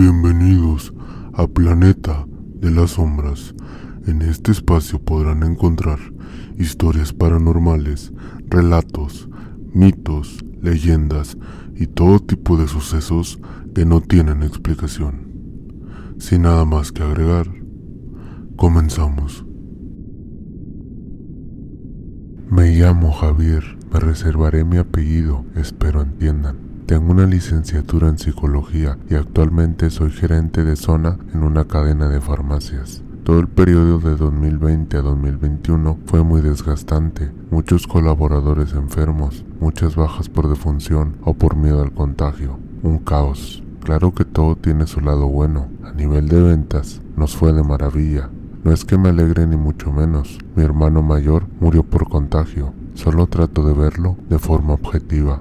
Bienvenidos a Planeta de las Sombras. En este espacio podrán encontrar historias paranormales, relatos, mitos, leyendas y todo tipo de sucesos que no tienen explicación. Sin nada más que agregar, comenzamos. Me llamo Javier, me reservaré mi apellido, espero entiendan. Tengo una licenciatura en psicología y actualmente soy gerente de zona en una cadena de farmacias. Todo el periodo de 2020 a 2021 fue muy desgastante, muchos colaboradores enfermos, muchas bajas por defunción o por miedo al contagio, un caos. Claro que todo tiene su lado bueno, a nivel de ventas nos fue de maravilla. No es que me alegre ni mucho menos, mi hermano mayor murió por contagio, solo trato de verlo de forma objetiva.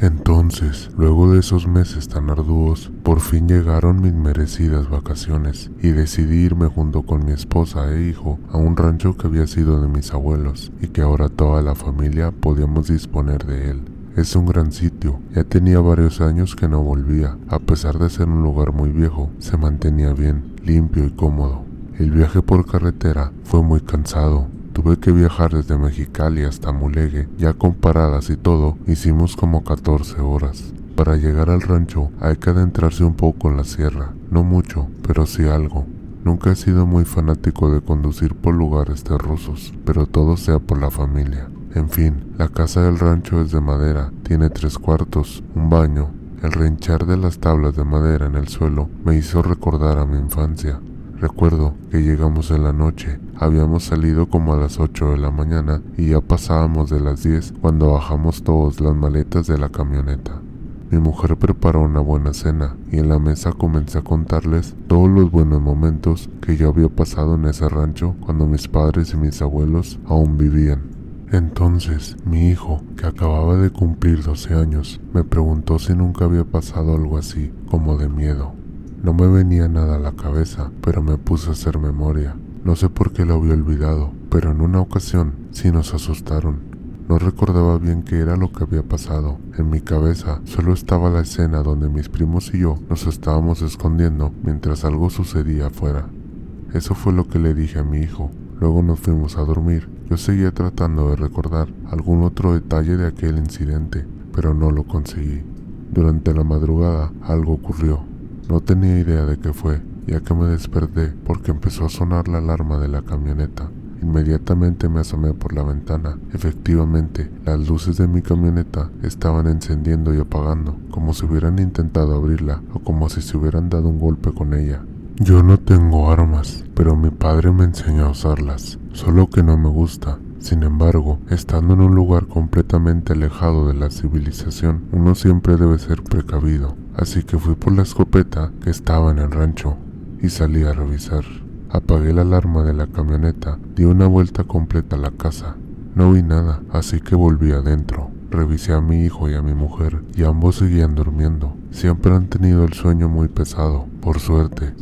Entonces, luego de esos meses tan arduos, por fin llegaron mis merecidas vacaciones y decidí irme junto con mi esposa e hijo a un rancho que había sido de mis abuelos y que ahora toda la familia podíamos disponer de él. Es un gran sitio, ya tenía varios años que no volvía, a pesar de ser un lugar muy viejo, se mantenía bien, limpio y cómodo. El viaje por carretera fue muy cansado, Tuve que viajar desde Mexicali hasta Mulegue, ya con paradas y todo, hicimos como 14 horas. Para llegar al rancho hay que adentrarse un poco en la sierra, no mucho, pero sí algo. Nunca he sido muy fanático de conducir por lugares terrosos, pero todo sea por la familia. En fin, la casa del rancho es de madera, tiene tres cuartos, un baño. El renchar de las tablas de madera en el suelo me hizo recordar a mi infancia. Recuerdo que llegamos en la noche, habíamos salido como a las 8 de la mañana y ya pasábamos de las 10 cuando bajamos todos las maletas de la camioneta. Mi mujer preparó una buena cena y en la mesa comencé a contarles todos los buenos momentos que yo había pasado en ese rancho cuando mis padres y mis abuelos aún vivían. Entonces, mi hijo, que acababa de cumplir 12 años, me preguntó si nunca había pasado algo así, como de miedo. No me venía nada a la cabeza, pero me puse a hacer memoria. No sé por qué lo había olvidado, pero en una ocasión sí nos asustaron. No recordaba bien qué era lo que había pasado. En mi cabeza solo estaba la escena donde mis primos y yo nos estábamos escondiendo mientras algo sucedía afuera. Eso fue lo que le dije a mi hijo. Luego nos fuimos a dormir. Yo seguía tratando de recordar algún otro detalle de aquel incidente, pero no lo conseguí. Durante la madrugada algo ocurrió. No tenía idea de qué fue, ya que me desperté porque empezó a sonar la alarma de la camioneta. Inmediatamente me asomé por la ventana. Efectivamente, las luces de mi camioneta estaban encendiendo y apagando, como si hubieran intentado abrirla o como si se hubieran dado un golpe con ella. Yo no tengo armas, pero mi padre me enseñó a usarlas, solo que no me gusta. Sin embargo, estando en un lugar completamente alejado de la civilización, uno siempre debe ser precavido así que fui por la escopeta que estaba en el rancho y salí a revisar. Apagué la alarma de la camioneta, di una vuelta completa a la casa. No vi nada, así que volví adentro. Revisé a mi hijo y a mi mujer y ambos seguían durmiendo. Siempre han tenido el sueño muy pesado, por suerte.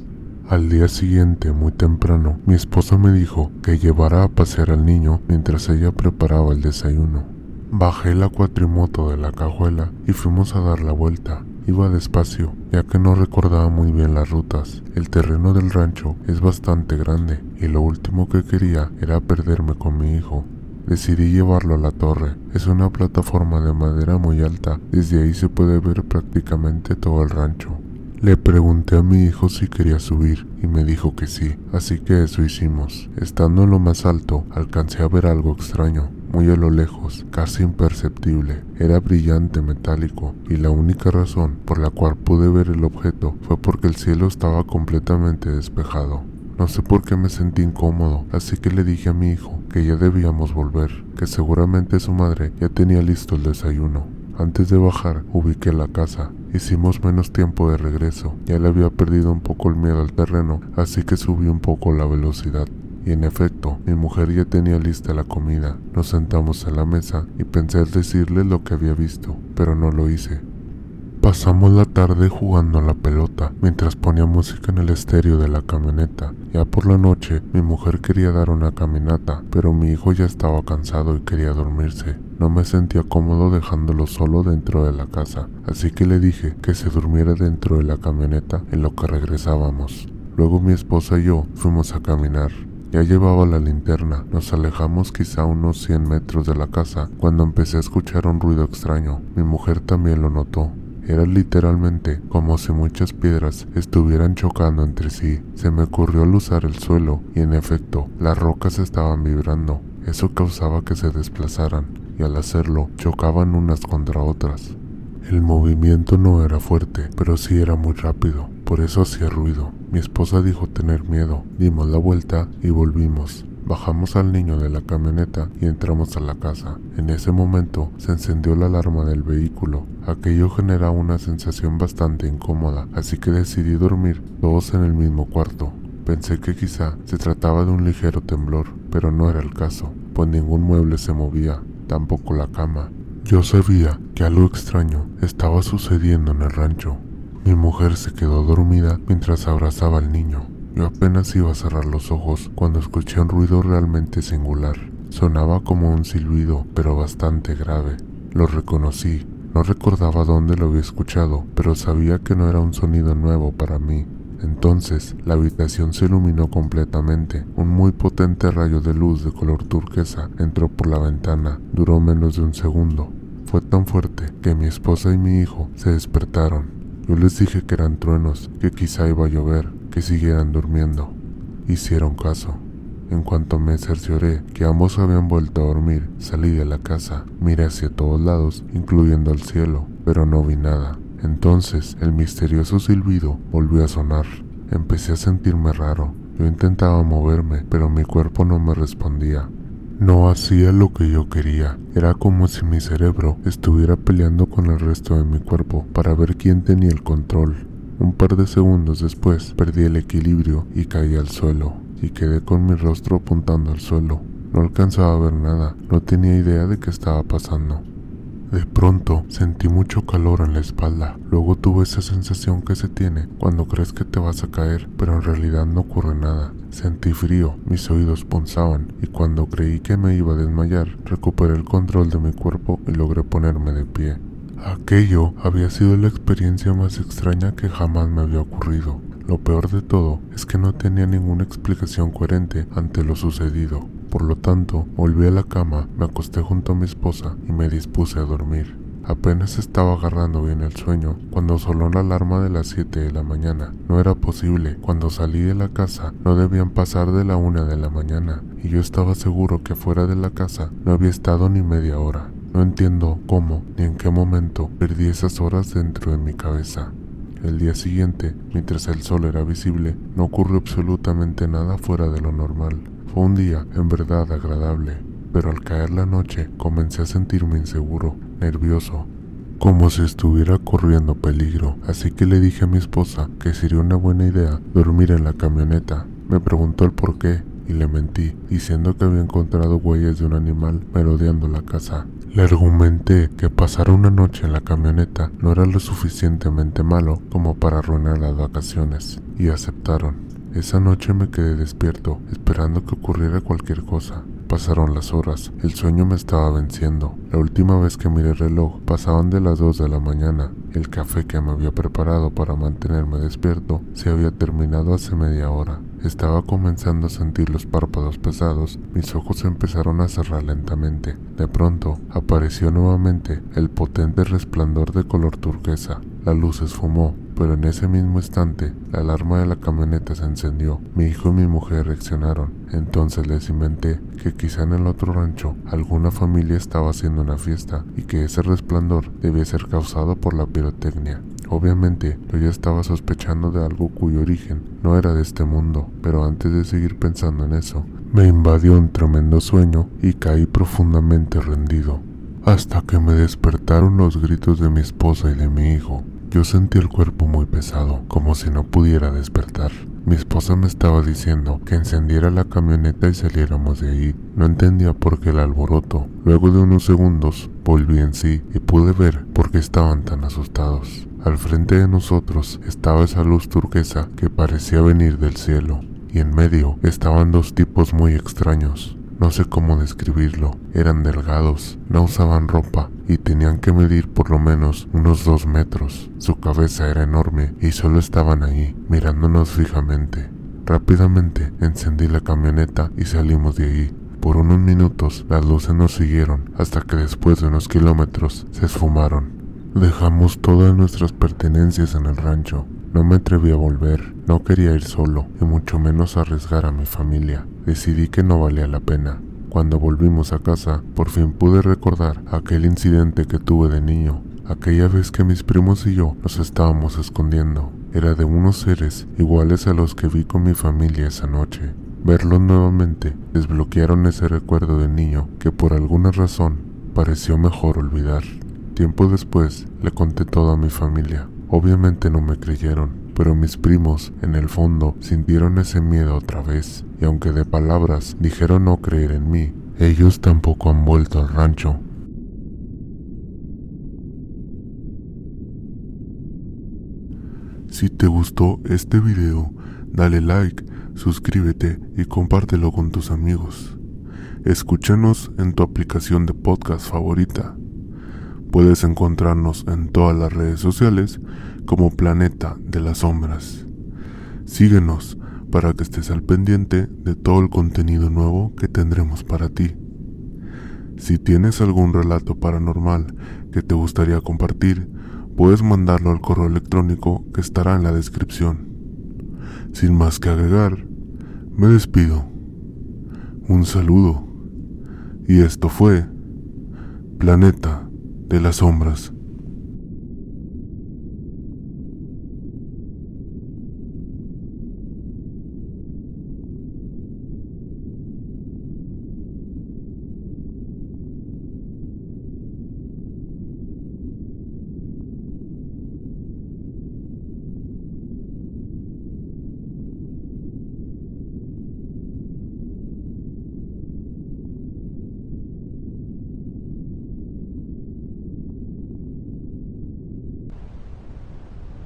Al día siguiente, muy temprano, mi esposa me dijo que llevara a pasear al niño mientras ella preparaba el desayuno. Bajé la cuatrimoto de la cajuela y fuimos a dar la vuelta. Iba despacio, ya que no recordaba muy bien las rutas. El terreno del rancho es bastante grande y lo último que quería era perderme con mi hijo. Decidí llevarlo a la torre. Es una plataforma de madera muy alta. Desde ahí se puede ver prácticamente todo el rancho. Le pregunté a mi hijo si quería subir y me dijo que sí, así que eso hicimos. Estando en lo más alto, alcancé a ver algo extraño muy a lo lejos, casi imperceptible. Era brillante metálico y la única razón por la cual pude ver el objeto fue porque el cielo estaba completamente despejado. No sé por qué me sentí incómodo, así que le dije a mi hijo que ya debíamos volver, que seguramente su madre ya tenía listo el desayuno. Antes de bajar, ubiqué la casa. Hicimos menos tiempo de regreso. Ya le había perdido un poco el miedo al terreno, así que subí un poco la velocidad. Y en efecto, mi mujer ya tenía lista la comida. Nos sentamos a la mesa y pensé decirle lo que había visto, pero no lo hice. Pasamos la tarde jugando a la pelota mientras ponía música en el estéreo de la camioneta. Ya por la noche mi mujer quería dar una caminata, pero mi hijo ya estaba cansado y quería dormirse. No me sentía cómodo dejándolo solo dentro de la casa, así que le dije que se durmiera dentro de la camioneta en lo que regresábamos. Luego mi esposa y yo fuimos a caminar. Ya llevaba la linterna, nos alejamos quizá unos 100 metros de la casa cuando empecé a escuchar un ruido extraño. Mi mujer también lo notó. Era literalmente como si muchas piedras estuvieran chocando entre sí. Se me ocurrió al usar el suelo y en efecto las rocas estaban vibrando. Eso causaba que se desplazaran y al hacerlo chocaban unas contra otras. El movimiento no era fuerte, pero sí era muy rápido, por eso hacía ruido. Mi esposa dijo tener miedo, dimos la vuelta y volvimos. Bajamos al niño de la camioneta y entramos a la casa. En ese momento se encendió la alarma del vehículo. Aquello generaba una sensación bastante incómoda, así que decidí dormir todos en el mismo cuarto. Pensé que quizá se trataba de un ligero temblor, pero no era el caso, pues ningún mueble se movía, tampoco la cama. Yo sabía que algo extraño estaba sucediendo en el rancho. Mi mujer se quedó dormida mientras abrazaba al niño. Yo apenas iba a cerrar los ojos cuando escuché un ruido realmente singular. Sonaba como un silbido, pero bastante grave. Lo reconocí. No recordaba dónde lo había escuchado, pero sabía que no era un sonido nuevo para mí. Entonces la habitación se iluminó completamente. Un muy potente rayo de luz de color turquesa entró por la ventana. Duró menos de un segundo. Fue tan fuerte que mi esposa y mi hijo se despertaron. Yo les dije que eran truenos, que quizá iba a llover, que siguieran durmiendo. Hicieron caso. En cuanto me cercioré que ambos habían vuelto a dormir, salí de la casa, miré hacia todos lados, incluyendo el cielo, pero no vi nada. Entonces el misterioso silbido volvió a sonar. Empecé a sentirme raro. Yo intentaba moverme, pero mi cuerpo no me respondía. No hacía lo que yo quería. Era como si mi cerebro estuviera peleando con el resto de mi cuerpo para ver quién tenía el control. Un par de segundos después perdí el equilibrio y caí al suelo, y quedé con mi rostro apuntando al suelo. No alcanzaba a ver nada, no tenía idea de qué estaba pasando. De pronto sentí mucho calor en la espalda, luego tuve esa sensación que se tiene cuando crees que te vas a caer, pero en realidad no ocurre nada. Sentí frío, mis oídos punzaban y cuando creí que me iba a desmayar, recuperé el control de mi cuerpo y logré ponerme de pie. Aquello había sido la experiencia más extraña que jamás me había ocurrido. Lo peor de todo es que no tenía ninguna explicación coherente ante lo sucedido. Por lo tanto, volví a la cama, me acosté junto a mi esposa y me dispuse a dormir. Apenas estaba agarrando bien el sueño cuando sonó la alarma de las 7 de la mañana. No era posible. Cuando salí de la casa no debían pasar de la una de la mañana y yo estaba seguro que fuera de la casa no había estado ni media hora. No entiendo cómo ni en qué momento perdí esas horas dentro de mi cabeza. El día siguiente, mientras el sol era visible, no ocurrió absolutamente nada fuera de lo normal. Fue un día en verdad agradable, pero al caer la noche comencé a sentirme inseguro, nervioso, como si estuviera corriendo peligro, así que le dije a mi esposa que sería una buena idea dormir en la camioneta. Me preguntó el por qué y le mentí, diciendo que había encontrado huellas de un animal merodeando la casa. Le argumenté que pasar una noche en la camioneta no era lo suficientemente malo como para arruinar las vacaciones, y aceptaron. Esa noche me quedé despierto, esperando que ocurriera cualquier cosa. Pasaron las horas, el sueño me estaba venciendo. La última vez que miré el reloj pasaban de las 2 de la mañana. El café que me había preparado para mantenerme despierto se había terminado hace media hora. Estaba comenzando a sentir los párpados pesados, mis ojos empezaron a cerrar lentamente. De pronto apareció nuevamente el potente resplandor de color turquesa. La luz esfumó, pero en ese mismo instante la alarma de la camioneta se encendió. Mi hijo y mi mujer reaccionaron. Entonces les inventé que quizá en el otro rancho alguna familia estaba haciendo una fiesta y que ese resplandor debía ser causado por la pirotecnia. Obviamente yo ya estaba sospechando de algo cuyo origen no era de este mundo, pero antes de seguir pensando en eso, me invadió un tremendo sueño y caí profundamente rendido, hasta que me despertaron los gritos de mi esposa y de mi hijo. Yo sentí el cuerpo muy pesado, como si no pudiera despertar. Mi esposa me estaba diciendo que encendiera la camioneta y saliéramos de ahí. No entendía por qué el alboroto. Luego de unos segundos volví en sí y pude ver por qué estaban tan asustados. Al frente de nosotros estaba esa luz turquesa que parecía venir del cielo, y en medio estaban dos tipos muy extraños. No sé cómo describirlo. Eran delgados, no usaban ropa y tenían que medir por lo menos unos dos metros. Su cabeza era enorme y solo estaban ahí, mirándonos fijamente. Rápidamente encendí la camioneta y salimos de ahí. Por unos minutos las luces nos siguieron hasta que después de unos kilómetros se esfumaron. Dejamos todas nuestras pertenencias en el rancho. No me atreví a volver, no quería ir solo y mucho menos arriesgar a mi familia. Decidí que no valía la pena. Cuando volvimos a casa, por fin pude recordar aquel incidente que tuve de niño, aquella vez que mis primos y yo nos estábamos escondiendo. Era de unos seres iguales a los que vi con mi familia esa noche. Verlos nuevamente desbloquearon ese recuerdo de niño que por alguna razón pareció mejor olvidar. Tiempo después le conté todo a mi familia. Obviamente no me creyeron, pero mis primos, en el fondo, sintieron ese miedo otra vez, y aunque de palabras dijeron no creer en mí, ellos tampoco han vuelto al rancho. Si te gustó este video, dale like, suscríbete y compártelo con tus amigos. Escúchanos en tu aplicación de podcast favorita. Puedes encontrarnos en todas las redes sociales como Planeta de las Sombras. Síguenos para que estés al pendiente de todo el contenido nuevo que tendremos para ti. Si tienes algún relato paranormal que te gustaría compartir, puedes mandarlo al correo electrónico que estará en la descripción. Sin más que agregar, me despido. Un saludo. Y esto fue Planeta de las sombras.